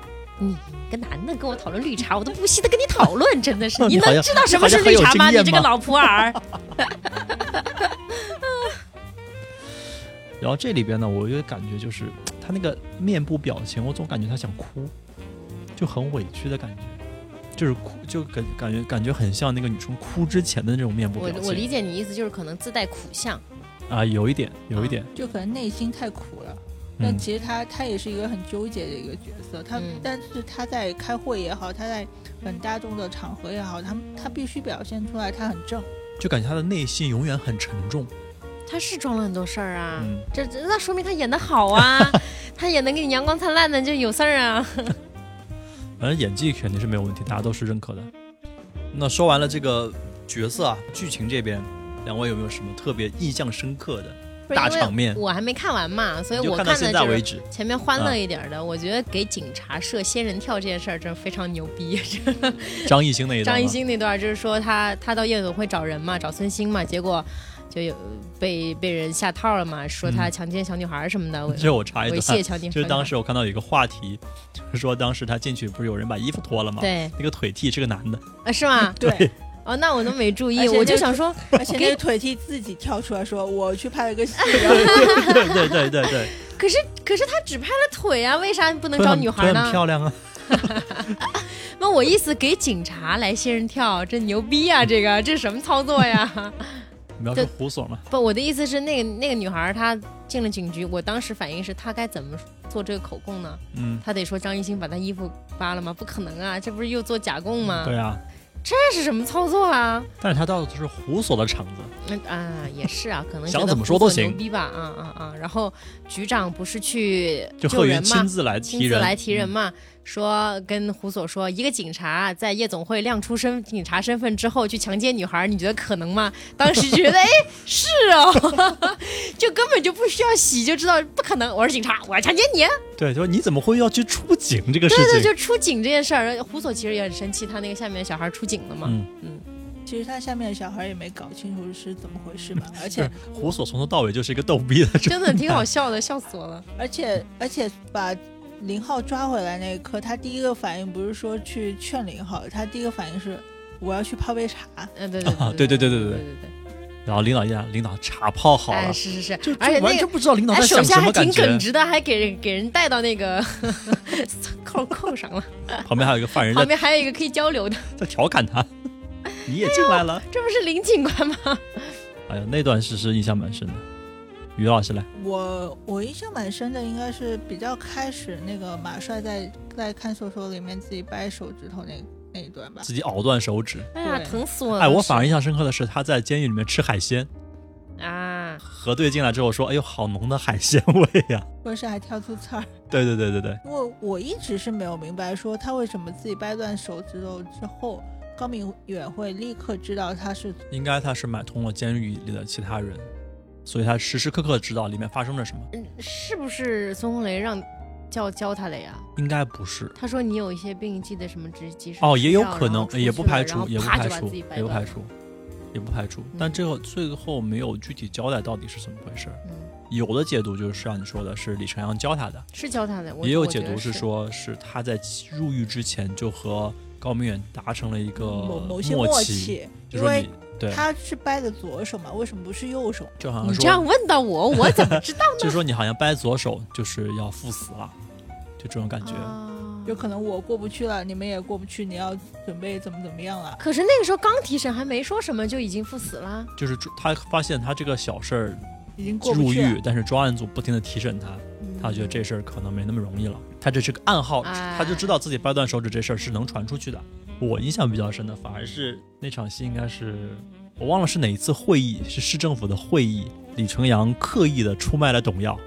你一个男的跟我讨论绿茶，我都不稀的跟你讨论，真的是，*laughs* 你能知道什么是绿茶吗？你这个老普洱。*laughs* 然后这里边呢，我就感觉就是他那个面部表情，我总感觉他想哭，就很委屈的感觉，就是哭，就感感觉感觉很像那个女生哭之前的那种面部表情。我我理解你意思就是可能自带苦相，啊，有一点，有一点，就可能内心太苦了。但嗯，其实他他也是一个很纠结的一个角色，他、嗯但是他在开会也好，他在很大众的场合也好，他他必须表现出来他很正。就感觉他的内心永远很沉重。他是装了很多事儿啊。嗯，这这那说明他演的好啊，*laughs* 他也能给你阳光灿烂的就有事儿啊。*laughs* 反正演技肯定是没有问题，大家都是认可的。那说完了这个角色啊，剧情这边，两位有没有什么特别印象深刻的大场面？我还没看完嘛，所以我看到现在为止，前面欢乐一点的。我觉得给警察设仙人跳这件事儿真非常牛逼。张艺兴那一段，张艺兴那段就是说他他到夜总会找人嘛，找孙兴嘛，结果就有被被人下套了嘛，说他嗯强奸小女孩什么的，这我插一段，猥亵小女孩。就是当时我看到有一个话题，就是说当时他进去不是有人把衣服脱了吗？对那个腿替是个男的，啊是吗？*laughs* 对，哦，那我都没注意，我就想说，而且那个腿踢自己跳出来说：“我去拍了个戏。”对对对对对，*laughs* 可是可是他只拍了腿啊，为啥不能找女孩呢？漂亮啊。*laughs* 那我意思给警察来仙人跳，这牛逼啊！这个这是什么操作呀？描述胡所嘛，不，我的意思是那个那个女孩她进了警局，我当时反应是她该怎么做这个口供呢？嗯，她得说张艺兴把她衣服扒了吗？不可能啊，这不是又做假供吗？对啊，这是什么操作啊？但是她到的是胡所的场子，嗯啊，也是啊，可能想怎么说都行牛逼吧？啊啊啊！然后局长不是去就贺云救人吗亲？自来提人，亲自来提人嗯嘛，说跟胡所说，一个警察在夜总会亮出身警察身份之后去强奸女孩，你觉得可能吗？当时觉得，哎，是哦，*laughs* 就根本就不需要洗就知道不可能。我是警察，我要强奸你。对，就说你怎么会要去出警这个事情对对，情？就出警这件事儿，胡所其实也很生气，他那个下面的小孩出警了嘛。嗯，嗯，其实他下面的小孩也没搞清楚是怎么回事吧，*laughs* 而且胡所从头到尾就是一个逗逼的，真的挺好笑的，笑死我了。而且而且把林浩抓回来那一刻，他第一个反应不是说去劝林浩，他第一个反应是我要去泡杯茶。嗯，对对啊对对对对对对对对对，然后领导一讲，领导茶泡好哎，了，是是是就，而且那个就完全不知道领导哎，在想手下还什么感觉。挺耿直的，还给人给人带到那个 *laughs* 扣扣上了。旁边还有一个犯人旁边还有一个可以交流的，在调侃他，*laughs* 你也进来了。这不是林警官吗？哎呀，那段事实印象蛮深的。于老师来，我我印象蛮深的，应该是比较开始那个马帅在在看守所里面自己掰手指头那那一段吧。自己咬断手指。哎呀，疼死我了！哎，我反而印象深刻的是他在监狱里面吃海鲜，啊，核对进来之后说：“哎呦，好浓的海鲜味呀、*laughs* 或者是还挑出刺儿。对对对对对，因为我一直是没有明白，说他为什么自己掰断手指头之后，高明远会立刻知道他是应该他是买通了监狱里的其他人，所以他时时刻刻知道里面发生了什么。嗯是不是孙红雷让教教他的呀？应该不是他说你有一些病，记得什么及及时哦，也有可能也不排除，也不排除也不排除，也不排除。但这个最后没有具体交代到底是怎么回事儿。嗯，有的解读就是像你说的，是李成阳教他的，是教他的。也有解读是说是他在入狱之前就和高明远达成了一个某某些默默契，就说因为你对，他是掰的左手嘛，为什么不是右手？就好像你这样，问到我，我怎么知道呢 *laughs* 就是说你好像掰左手就是要赴死了，就这种感觉。啊有可能我过不去了，你们也过不去，你要准备怎么怎么样了？可是那个时候刚提审，还没说什么就已经赴死了。就是他发现他这个小事儿已经过不入去了狱，但是专案组不停的提审他，他觉得这事儿可能没那么容易了。他这是个暗号，哎他就知道自己掰断手指这事儿是能传出去的。我印象比较深的反而是那场戏，应该是我忘了是哪一次会议，是市政府的会议，李成阳刻意的出卖了董耀，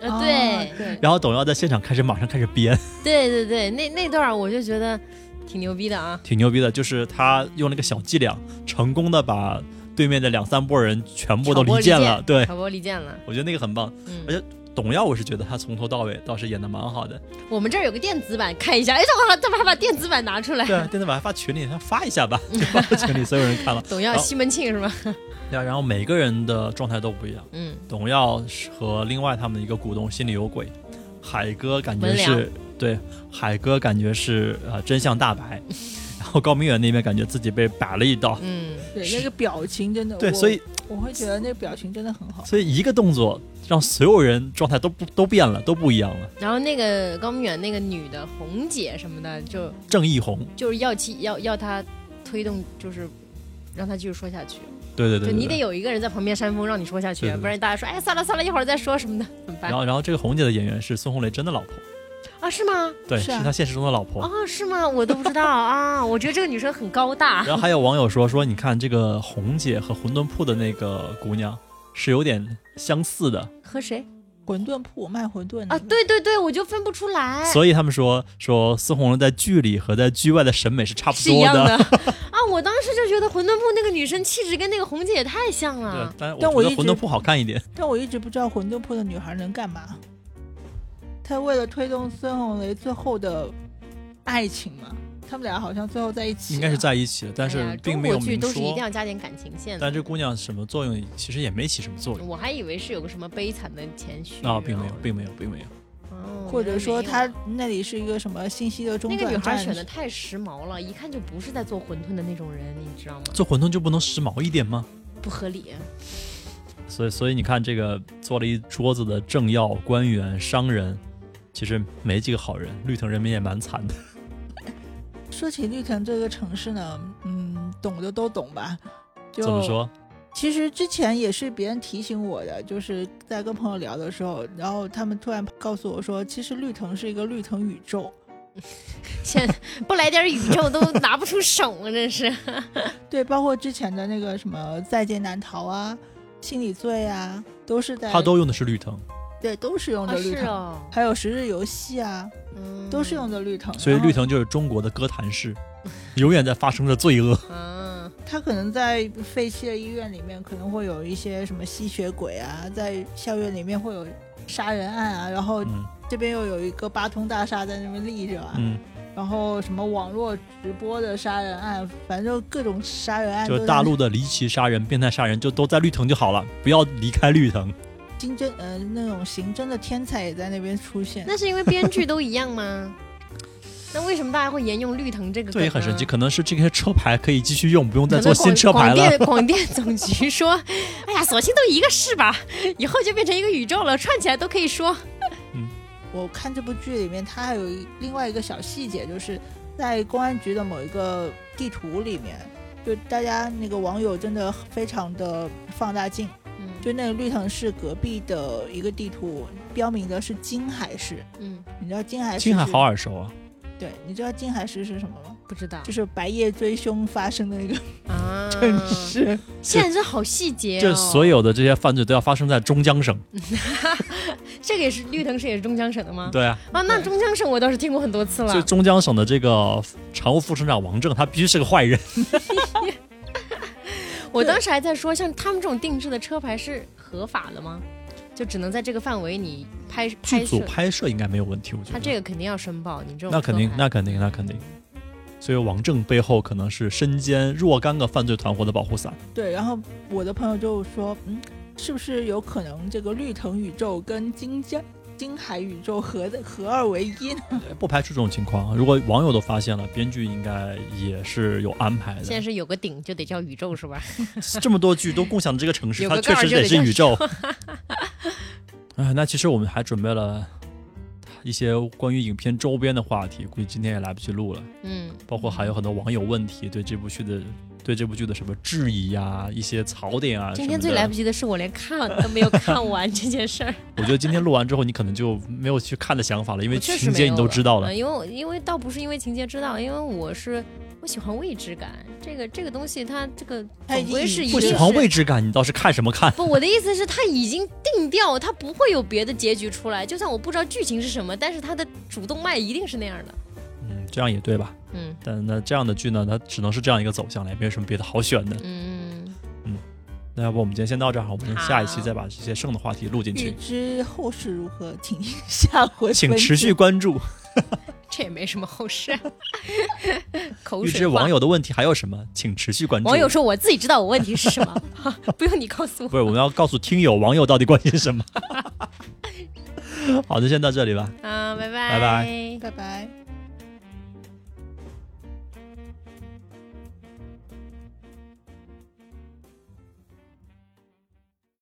呃，啊对对，然后董耀在现场开始马上开始编，对对对，那那段我就觉得挺牛逼的啊。挺牛逼的，就是他用那个小伎俩，成功的把对面的两三拨人全部都离间了。对，挑拨离间了。我觉得那个很棒。而嗯，且董耀，我是觉得他从头到尾倒是演的蛮好的。我们这儿有个电子版，看一下。哎，他好他把把电子版拿出来。对啊，电子版还发群里，他发一下吧，*laughs* 就发到群里，所有人看了。董耀、西门庆是吗？对啊，然后每个人的状态都不一样。嗯，董耀和另外他们的一个股东心里有鬼，海哥感觉是对，海哥感觉是呃真相大白，*laughs* 然后高明远那边感觉自己被摆了一道。嗯，对，那个表情真的，对，所以我会觉得那个表情真的很好。所以一个动作让所有人状态都不都变了，都不一样了。然后那个高明远那个女的红姐什么的，就郑义红，就是要其要要她推动，就是让她继续说下去。对对对对就你得。有一个人在旁边煽风，让你说下去，对对对不然大家说哎算了算了，一会儿再说什么的，怎么办然？后然后这个红姐的演员是孙红雷真的老婆，啊，是吗？对，是啊是他现实中的老婆。啊，是吗？我都不知道 *laughs* 啊。我觉得这个女生很高大。然后还有网友说说，你看这个红姐和馄饨铺的那个姑娘是有点相似的，和谁馄饨铺卖馄饨啊？对对对，我就分不出来，所以他们说说孙红雷在剧里和在剧外的审美是差不多是一样的 *laughs* 啊。我当时就觉得馄饨铺那个女生气质跟那个红姐也太像了，。但我觉得馄饨铺好看一点。但我一直不知道馄饨铺的女孩能干嘛。她为了推动孙红雷最后的爱情嘛，他们俩好像最后在一起，应该是在一起的，但是并没有明中国剧都是一定。要加点感情线的。但这姑娘什么作用，其实也没起什么作用我还以为是有个什么悲惨的前序啊，并没有，并没有，并没有。哦或者说她那里是一个什么信息的中那个女孩选的太时髦了，一看就不是在做馄饨的那种人，你知道吗？做馄饨就不能时髦一点吗？不合理。所以，所以你看，这个做了一桌子的政要、官员、商人，其实没几个好人。绿藤人民也蛮惨的。*laughs* 说起绿藤这个城市呢，嗯，懂的都懂吧？就怎么？说？其实之前也是别人提醒我的，就是在跟朋友聊的时候，然后他们突然告诉我说，其实绿藤是一个绿藤宇宙。*laughs* 现在不来点宇宙都拿不出手啊！真是。*laughs* 对，包括之前的那个什么《再见难逃》啊，《心理罪》啊，都是在他都用的是绿藤，对都是用啊的绿藤。还有《十日游戏》啊，嗯都是用的绿藤。所以绿藤就是中国的哥谭市，永远在发生着罪恶。嗯，他可能在废弃的医院里面可能会有一些什么吸血鬼啊，在校园里面会有杀人案啊，然后嗯这边又有一个八通大厦在那边立着啊，嗯，然后什么网络直播的杀人案，反正各种杀人案就大陆的离奇杀人、变态杀人，就都在绿藤就好了，不要离开绿藤。刑侦呃那种刑侦的天才也在那边出现。那是因为编剧都一样吗？*laughs* 那为什么大家会沿用绿藤这个？对也很神奇，。可能是这些车牌可以继续用，不用再做广新车牌了。广电广电总局说：“哎呀，索性都一个市吧，以后就变成一个宇宙了，串起来都可以说。我看这部剧里面，它还有另外一个小细节，就是在公安局的某一个地图里面，就大家那个网友真的非常的放大镜，”嗯就那个绿藤市隔壁的一个地图，标明的是金海市。嗯，你知道金海市？金海好。耳熟啊，对，你知道金海市是什么吗？不知道就是白夜追凶发生的那个啊。*laughs* 城市。*laughs* 现在这好细节哦。这所有的这些犯罪都要发生在中江省。*laughs* 这个也是绿藤市，也是中江省的吗？对啊，啊，那中江省我倒是听过很多次了所以。中江省的这个常务副省长王正，他必须是个坏人。*laughs* 我当时还在说，像他们这种定制的车牌是合法的吗？就只能在这个范围你拍拍剧组摄，拍摄应该没有问题，我觉得。他这个肯定要申报。你这种那肯定那肯定，那肯定。所以王正背后可能是身兼若干个犯罪团伙的保护伞。对，然后我的朋友就说，嗯，是不是有可能这个绿藤宇宙跟金江星海宇宙合的合二为一呢？不排除这种情况。如果网友都发现了，编剧应该也是有安排的。现在是有个顶就得叫宇宙是吧？*laughs* 这么多剧都共享这个城市，它确实得得是宇宙叫。啊，*laughs* 那其实我们还准备了一些关于影片周边的话题，估计今天也来不及录了。嗯，包括还有很多网友问题，对这部剧的对这部剧的什么质疑呀、一些槽点啊。今天最来不及的是我连看都没有看完这件事儿，我觉得今天录完之后，你可能就没有去看的想法了，因为情节你都知道了嗯。因为因为倒不是因为情节知道，因为我是我喜欢未知感，这个这个东西它这个总归是一定不喜欢未知感，你倒是看什么看？不，我的意思是，它已经定调，它不会有别的结局出来。就算我不知道剧情是什么，但是它的主动脉一定是那样的。嗯，这样也对吧？嗯但那这样的剧呢，它只能是这样一个走向了，也没有什么别的好选的。嗯嗯，那要不我们今天先到这儿，我们下一期再把这些剩的话题录进预去，知后事如何，请下回请持续关注。*laughs* 这也没什么后事。*laughs* 口预水话知网友的问题还有什么，请持续关注。网友说我自己知道我问题是什么，*laughs* 不用你告诉我。不是，我们要告诉听友网友到底关心什么。好的，先到这里吧。嗯，拜拜，拜拜。拜拜。